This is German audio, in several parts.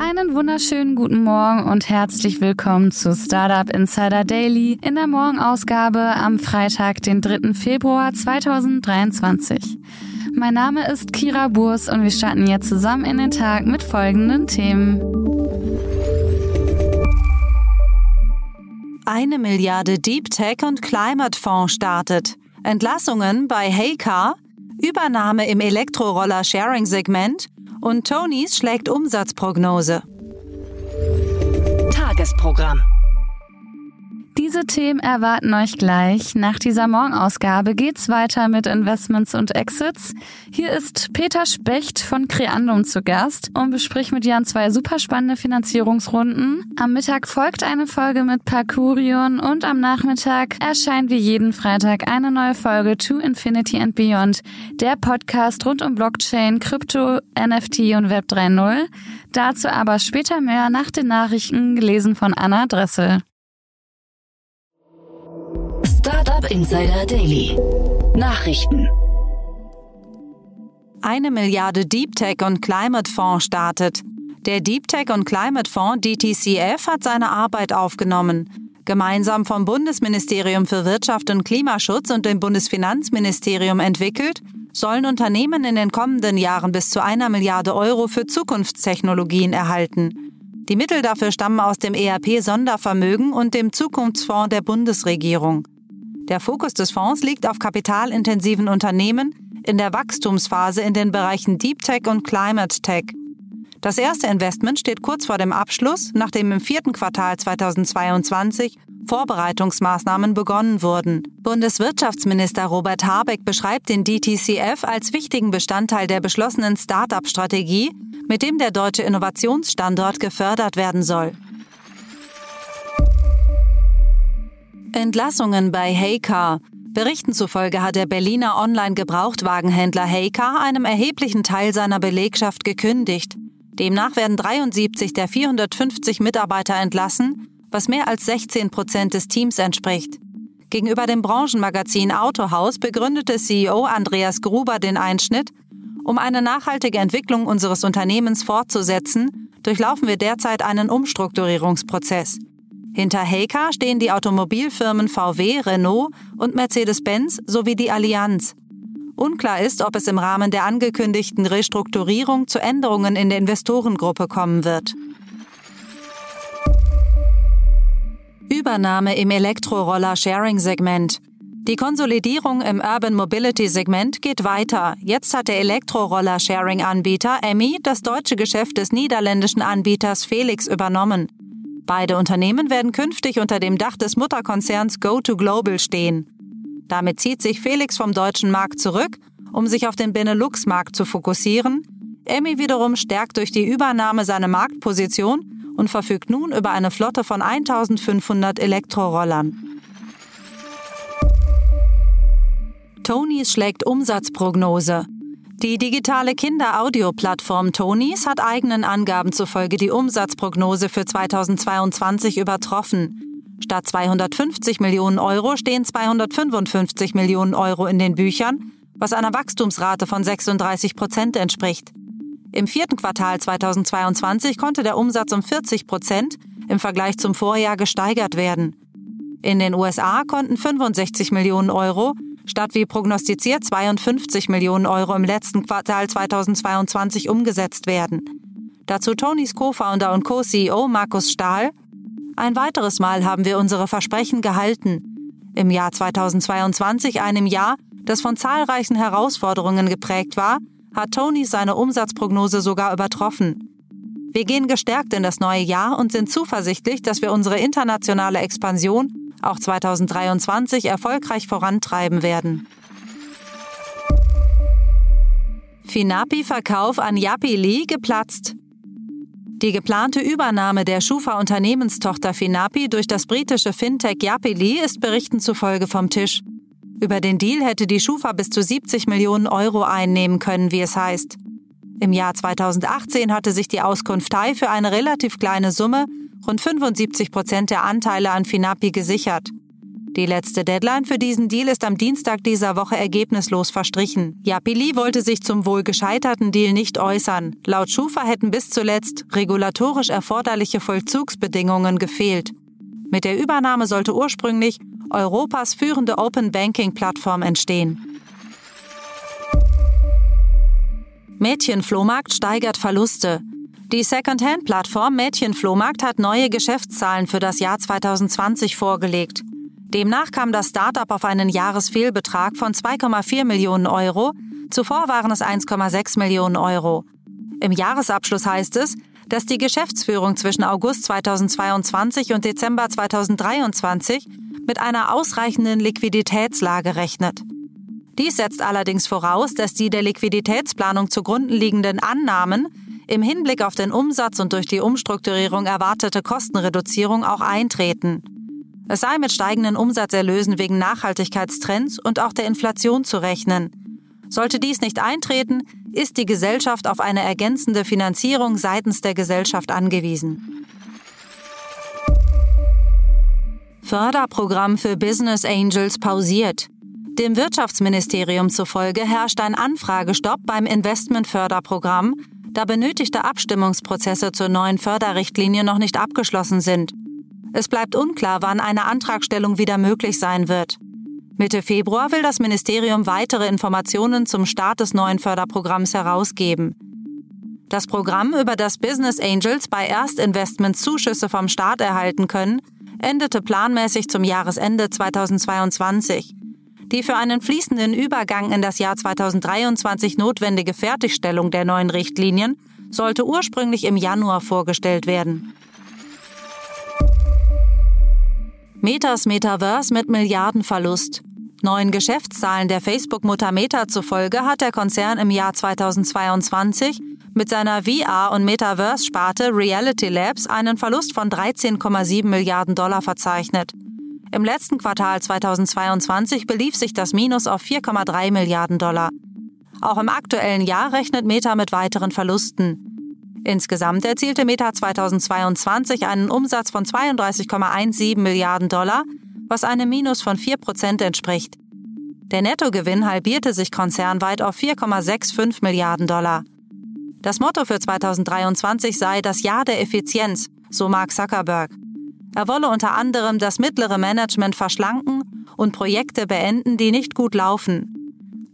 Einen wunderschönen guten Morgen und herzlich willkommen zu Startup Insider Daily in der Morgenausgabe am Freitag, den 3. Februar 2023. Mein Name ist Kira Burs und wir starten jetzt zusammen in den Tag mit folgenden Themen. Eine Milliarde Deep Tech und Climate Fonds startet. Entlassungen bei Heycar, Übernahme im Elektroroller-Sharing-Segment und Tonys schlägt Umsatzprognose. Tagesprogramm. Diese Themen erwarten euch gleich. Nach dieser Morgenausgabe geht's weiter mit Investments und Exits. Hier ist Peter Specht von Creandum zu Gast und bespricht mit Jan zwei super spannende Finanzierungsrunden. Am Mittag folgt eine Folge mit Parkurion und am Nachmittag erscheint wie jeden Freitag eine neue Folge To Infinity and Beyond, der Podcast rund um Blockchain, Krypto, NFT und Web 3.0. Dazu aber später mehr nach den Nachrichten gelesen von Anna Dressel. Startup Insider Daily. Nachrichten. Eine Milliarde Deep Tech und Climate Fonds startet. Der Deep Tech und Climate Fonds DTCF hat seine Arbeit aufgenommen. Gemeinsam vom Bundesministerium für Wirtschaft und Klimaschutz und dem Bundesfinanzministerium entwickelt, sollen Unternehmen in den kommenden Jahren bis zu einer Milliarde Euro für Zukunftstechnologien erhalten. Die Mittel dafür stammen aus dem ERP-Sondervermögen und dem Zukunftsfonds der Bundesregierung. Der Fokus des Fonds liegt auf kapitalintensiven Unternehmen in der Wachstumsphase in den Bereichen Deep Tech und Climate Tech. Das erste Investment steht kurz vor dem Abschluss, nachdem im vierten Quartal 2022 Vorbereitungsmaßnahmen begonnen wurden. Bundeswirtschaftsminister Robert Habeck beschreibt den DTCF als wichtigen Bestandteil der beschlossenen Start-up-Strategie, mit dem der deutsche Innovationsstandort gefördert werden soll. Entlassungen bei Heycar. Berichten zufolge hat der Berliner Online-Gebrauchtwagenhändler Heycar einem erheblichen Teil seiner Belegschaft gekündigt. Demnach werden 73 der 450 Mitarbeiter entlassen, was mehr als 16 Prozent des Teams entspricht. Gegenüber dem Branchenmagazin Autohaus begründete CEO Andreas Gruber den Einschnitt, um eine nachhaltige Entwicklung unseres Unternehmens fortzusetzen, durchlaufen wir derzeit einen Umstrukturierungsprozess. Hinter Heycar stehen die Automobilfirmen VW, Renault und Mercedes-Benz sowie die Allianz. Unklar ist, ob es im Rahmen der angekündigten Restrukturierung zu Änderungen in der Investorengruppe kommen wird. Übernahme im Elektroroller-Sharing-Segment. Die Konsolidierung im Urban Mobility-Segment geht weiter. Jetzt hat der Elektroroller-Sharing-Anbieter Emmy das deutsche Geschäft des niederländischen Anbieters Felix übernommen. Beide Unternehmen werden künftig unter dem Dach des Mutterkonzerns Go2Global stehen. Damit zieht sich Felix vom deutschen Markt zurück, um sich auf den Benelux-Markt zu fokussieren. Emmy wiederum stärkt durch die Übernahme seine Marktposition und verfügt nun über eine Flotte von 1500 Elektrorollern. Tonys schlägt Umsatzprognose. Die digitale Kinder-Audio-Plattform Tonys hat eigenen Angaben zufolge die Umsatzprognose für 2022 übertroffen. Statt 250 Millionen Euro stehen 255 Millionen Euro in den Büchern, was einer Wachstumsrate von 36 Prozent entspricht. Im vierten Quartal 2022 konnte der Umsatz um 40 Prozent im Vergleich zum Vorjahr gesteigert werden. In den USA konnten 65 Millionen Euro statt wie prognostiziert 52 Millionen Euro im letzten Quartal 2022 umgesetzt werden. Dazu Tonys Co-Founder und Co-CEO Markus Stahl. Ein weiteres Mal haben wir unsere Versprechen gehalten. Im Jahr 2022, einem Jahr, das von zahlreichen Herausforderungen geprägt war, hat Tony seine Umsatzprognose sogar übertroffen. Wir gehen gestärkt in das neue Jahr und sind zuversichtlich, dass wir unsere internationale Expansion auch 2023 erfolgreich vorantreiben werden. Finapi-Verkauf an Yapili geplatzt. Die geplante Übernahme der Schufa-Unternehmenstochter Finapi durch das britische Fintech Yapili ist Berichten zufolge vom Tisch. Über den Deal hätte die Schufa bis zu 70 Millionen Euro einnehmen können, wie es heißt. Im Jahr 2018 hatte sich die Auskunft Thai für eine relativ kleine Summe, rund 75 Prozent der Anteile an Finapi gesichert. Die letzte Deadline für diesen Deal ist am Dienstag dieser Woche ergebnislos verstrichen. Yapili wollte sich zum wohl gescheiterten Deal nicht äußern. Laut Schufa hätten bis zuletzt regulatorisch erforderliche Vollzugsbedingungen gefehlt. Mit der Übernahme sollte ursprünglich Europas führende Open Banking Plattform entstehen. Mädchenflohmarkt steigert Verluste. Die Secondhand-Plattform Mädchenflohmarkt hat neue Geschäftszahlen für das Jahr 2020 vorgelegt. Demnach kam das Startup auf einen Jahresfehlbetrag von 2,4 Millionen Euro, zuvor waren es 1,6 Millionen Euro. Im Jahresabschluss heißt es, dass die Geschäftsführung zwischen August 2022 und Dezember 2023 mit einer ausreichenden Liquiditätslage rechnet. Dies setzt allerdings voraus, dass die der Liquiditätsplanung zugrunde liegenden Annahmen im Hinblick auf den Umsatz und durch die Umstrukturierung erwartete Kostenreduzierung auch eintreten. Es sei mit steigenden Umsatzerlösen wegen Nachhaltigkeitstrends und auch der Inflation zu rechnen. Sollte dies nicht eintreten, ist die Gesellschaft auf eine ergänzende Finanzierung seitens der Gesellschaft angewiesen. Förderprogramm für Business Angels pausiert. Dem Wirtschaftsministerium zufolge herrscht ein Anfragestopp beim Investmentförderprogramm, da benötigte Abstimmungsprozesse zur neuen Förderrichtlinie noch nicht abgeschlossen sind. Es bleibt unklar, wann eine Antragstellung wieder möglich sein wird. Mitte Februar will das Ministerium weitere Informationen zum Start des neuen Förderprogramms herausgeben. Das Programm, über das Business Angels bei Erstinvestments Zuschüsse vom Staat erhalten können, endete planmäßig zum Jahresende 2022. Die für einen fließenden Übergang in das Jahr 2023 notwendige Fertigstellung der neuen Richtlinien sollte ursprünglich im Januar vorgestellt werden. Metas Metaverse mit Milliardenverlust. Neuen Geschäftszahlen der Facebook-Mutter Meta zufolge hat der Konzern im Jahr 2022 mit seiner VR- und Metaverse-Sparte Reality Labs einen Verlust von 13,7 Milliarden Dollar verzeichnet. Im letzten Quartal 2022 belief sich das Minus auf 4,3 Milliarden Dollar. Auch im aktuellen Jahr rechnet Meta mit weiteren Verlusten. Insgesamt erzielte Meta 2022 einen Umsatz von 32,17 Milliarden Dollar, was einem Minus von 4 Prozent entspricht. Der Nettogewinn halbierte sich konzernweit auf 4,65 Milliarden Dollar. Das Motto für 2023 sei das Jahr der Effizienz, so Mark Zuckerberg. Er wolle unter anderem das mittlere Management verschlanken und Projekte beenden, die nicht gut laufen.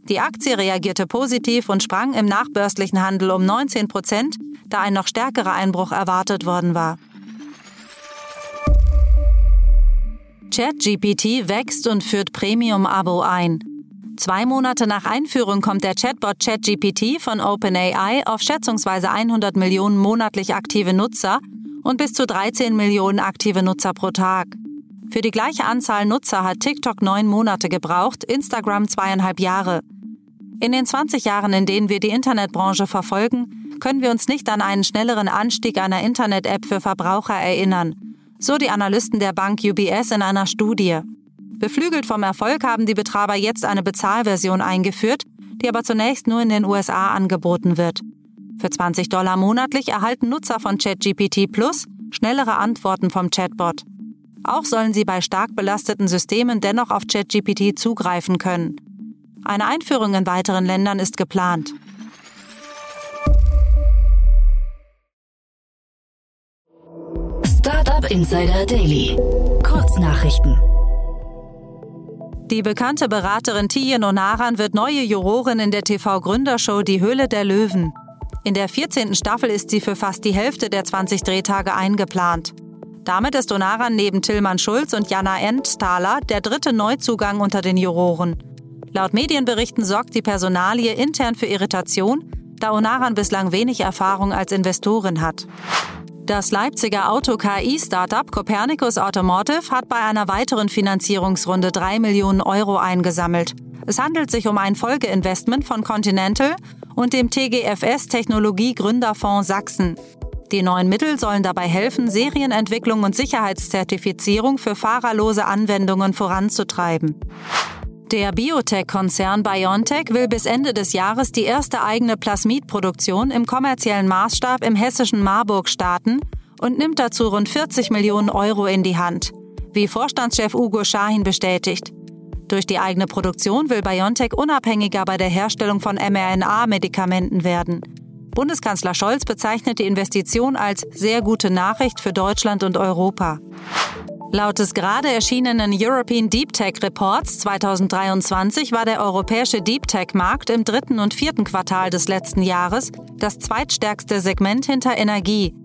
Die Aktie reagierte positiv und sprang im nachbörslichen Handel um 19 Prozent, da ein noch stärkerer Einbruch erwartet worden war. ChatGPT wächst und führt Premium-Abo ein. Zwei Monate nach Einführung kommt der Chatbot ChatGPT von OpenAI auf schätzungsweise 100 Millionen monatlich aktive Nutzer und bis zu 13 Millionen aktive Nutzer pro Tag. Für die gleiche Anzahl Nutzer hat TikTok neun Monate gebraucht, Instagram zweieinhalb Jahre. In den 20 Jahren, in denen wir die Internetbranche verfolgen, können wir uns nicht an einen schnelleren Anstieg einer Internet-App für Verbraucher erinnern, so die Analysten der Bank UBS in einer Studie. Beflügelt vom Erfolg haben die Betreiber jetzt eine Bezahlversion eingeführt, die aber zunächst nur in den USA angeboten wird. Für 20 Dollar monatlich erhalten Nutzer von ChatGPT Plus schnellere Antworten vom Chatbot. Auch sollen sie bei stark belasteten Systemen dennoch auf ChatGPT zugreifen können. Eine Einführung in weiteren Ländern ist geplant. Startup Insider Daily. Kurznachrichten. Die bekannte Beraterin Tijen Onaran wird neue Jurorin in der TV-Gründershow Die Höhle der Löwen. In der 14. Staffel ist sie für fast die Hälfte der 20 Drehtage eingeplant. Damit ist Onaran neben Tillmann Schulz und Jana Endthaler der dritte Neuzugang unter den Juroren. Laut Medienberichten sorgt die Personalie intern für Irritation, da Onaran bislang wenig Erfahrung als Investorin hat. Das Leipziger Auto-KI-Startup Copernicus Automotive hat bei einer weiteren Finanzierungsrunde 3 Millionen Euro eingesammelt. Es handelt sich um ein Folgeinvestment von Continental und dem TGFS Technologie Gründerfonds Sachsen. Die neuen Mittel sollen dabei helfen, Serienentwicklung und Sicherheitszertifizierung für fahrerlose Anwendungen voranzutreiben. Der Biotech-Konzern BioNTech will bis Ende des Jahres die erste eigene Plasmidproduktion im kommerziellen Maßstab im hessischen Marburg starten und nimmt dazu rund 40 Millionen Euro in die Hand, wie Vorstandschef Ugo Schahin bestätigt. Durch die eigene Produktion will BioNTech unabhängiger bei der Herstellung von mRNA-Medikamenten werden. Bundeskanzler Scholz bezeichnet die Investition als sehr gute Nachricht für Deutschland und Europa. Laut des gerade erschienenen European Deep Tech Reports 2023 war der europäische Deep Tech-Markt im dritten und vierten Quartal des letzten Jahres das zweitstärkste Segment hinter Energie.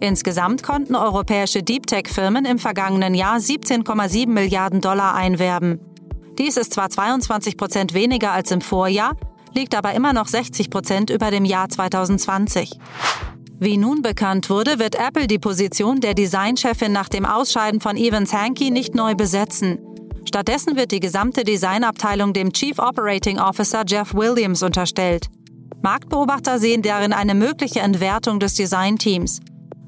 Insgesamt konnten europäische Deep Tech-Firmen im vergangenen Jahr 17,7 Milliarden Dollar einwerben. Dies ist zwar 22 Prozent weniger als im Vorjahr, liegt aber immer noch 60 Prozent über dem Jahr 2020. Wie nun bekannt wurde, wird Apple die Position der Designchefin nach dem Ausscheiden von Evans Hankey nicht neu besetzen. Stattdessen wird die gesamte Designabteilung dem Chief Operating Officer Jeff Williams unterstellt. Marktbeobachter sehen darin eine mögliche Entwertung des Designteams.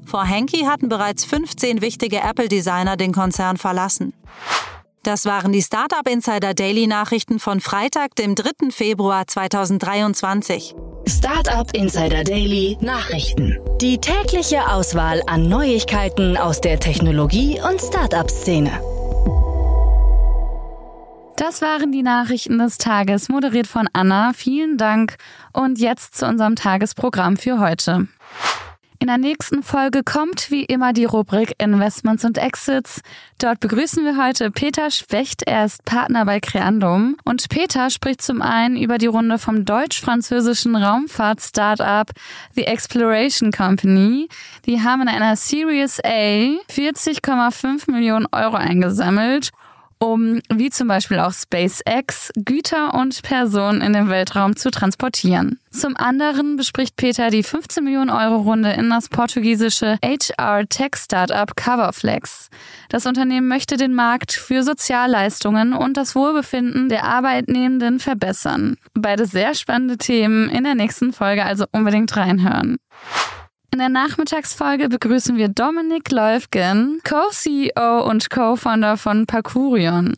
Vor Hankey hatten bereits 15 wichtige Apple-Designer den Konzern verlassen. Das waren die Startup Insider Daily Nachrichten von Freitag, dem 3. Februar 2023. Startup Insider Daily Nachrichten. Die tägliche Auswahl an Neuigkeiten aus der Technologie- und Startup-Szene. Das waren die Nachrichten des Tages, moderiert von Anna. Vielen Dank. Und jetzt zu unserem Tagesprogramm für heute. In der nächsten Folge kommt wie immer die Rubrik Investments und Exits. Dort begrüßen wir heute Peter Specht. Er ist Partner bei Creandum. Und Peter spricht zum einen über die Runde vom deutsch-französischen Raumfahrt-Startup The Exploration Company. Die haben in einer Series A 40,5 Millionen Euro eingesammelt um, wie zum Beispiel auch SpaceX, Güter und Personen in den Weltraum zu transportieren. Zum anderen bespricht Peter die 15 Millionen Euro Runde in das portugiesische HR-Tech-Startup Coverflex. Das Unternehmen möchte den Markt für Sozialleistungen und das Wohlbefinden der Arbeitnehmenden verbessern. Beide sehr spannende Themen in der nächsten Folge, also unbedingt reinhören. In der Nachmittagsfolge begrüßen wir Dominik Leufgen, Co-CEO und Co-Founder von Parkurion.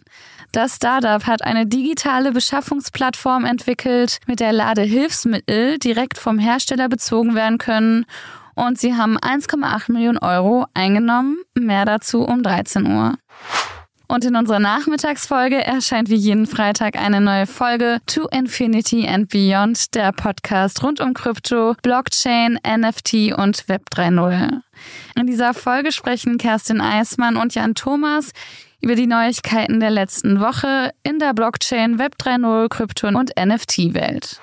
Das Startup hat eine digitale Beschaffungsplattform entwickelt, mit der Ladehilfsmittel direkt vom Hersteller bezogen werden können und sie haben 1,8 Millionen Euro eingenommen. Mehr dazu um 13 Uhr. Und in unserer Nachmittagsfolge erscheint wie jeden Freitag eine neue Folge To Infinity and Beyond, der Podcast rund um Krypto, Blockchain, NFT und Web 3.0. In dieser Folge sprechen Kerstin Eismann und Jan Thomas über die Neuigkeiten der letzten Woche in der Blockchain, Web 3.0, Krypto und NFT-Welt.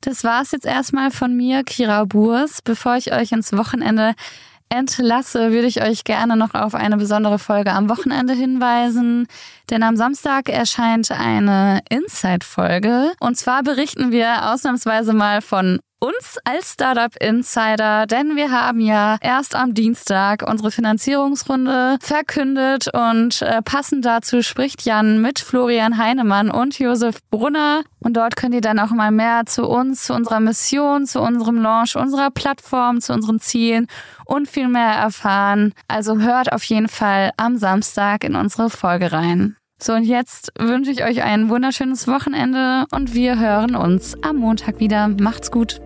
Das war's jetzt erstmal von mir, Kira Burs. Bevor ich euch ins Wochenende entlasse, würde ich euch gerne noch auf eine besondere Folge am Wochenende hinweisen. Denn am Samstag erscheint eine Inside-Folge. Und zwar berichten wir ausnahmsweise mal von uns als Startup Insider, denn wir haben ja erst am Dienstag unsere Finanzierungsrunde verkündet und äh, passend dazu spricht Jan mit Florian Heinemann und Josef Brunner und dort könnt ihr dann auch mal mehr zu uns, zu unserer Mission, zu unserem Launch, unserer Plattform, zu unseren Zielen und viel mehr erfahren. Also hört auf jeden Fall am Samstag in unsere Folge rein. So, und jetzt wünsche ich euch ein wunderschönes Wochenende und wir hören uns am Montag wieder. Macht's gut.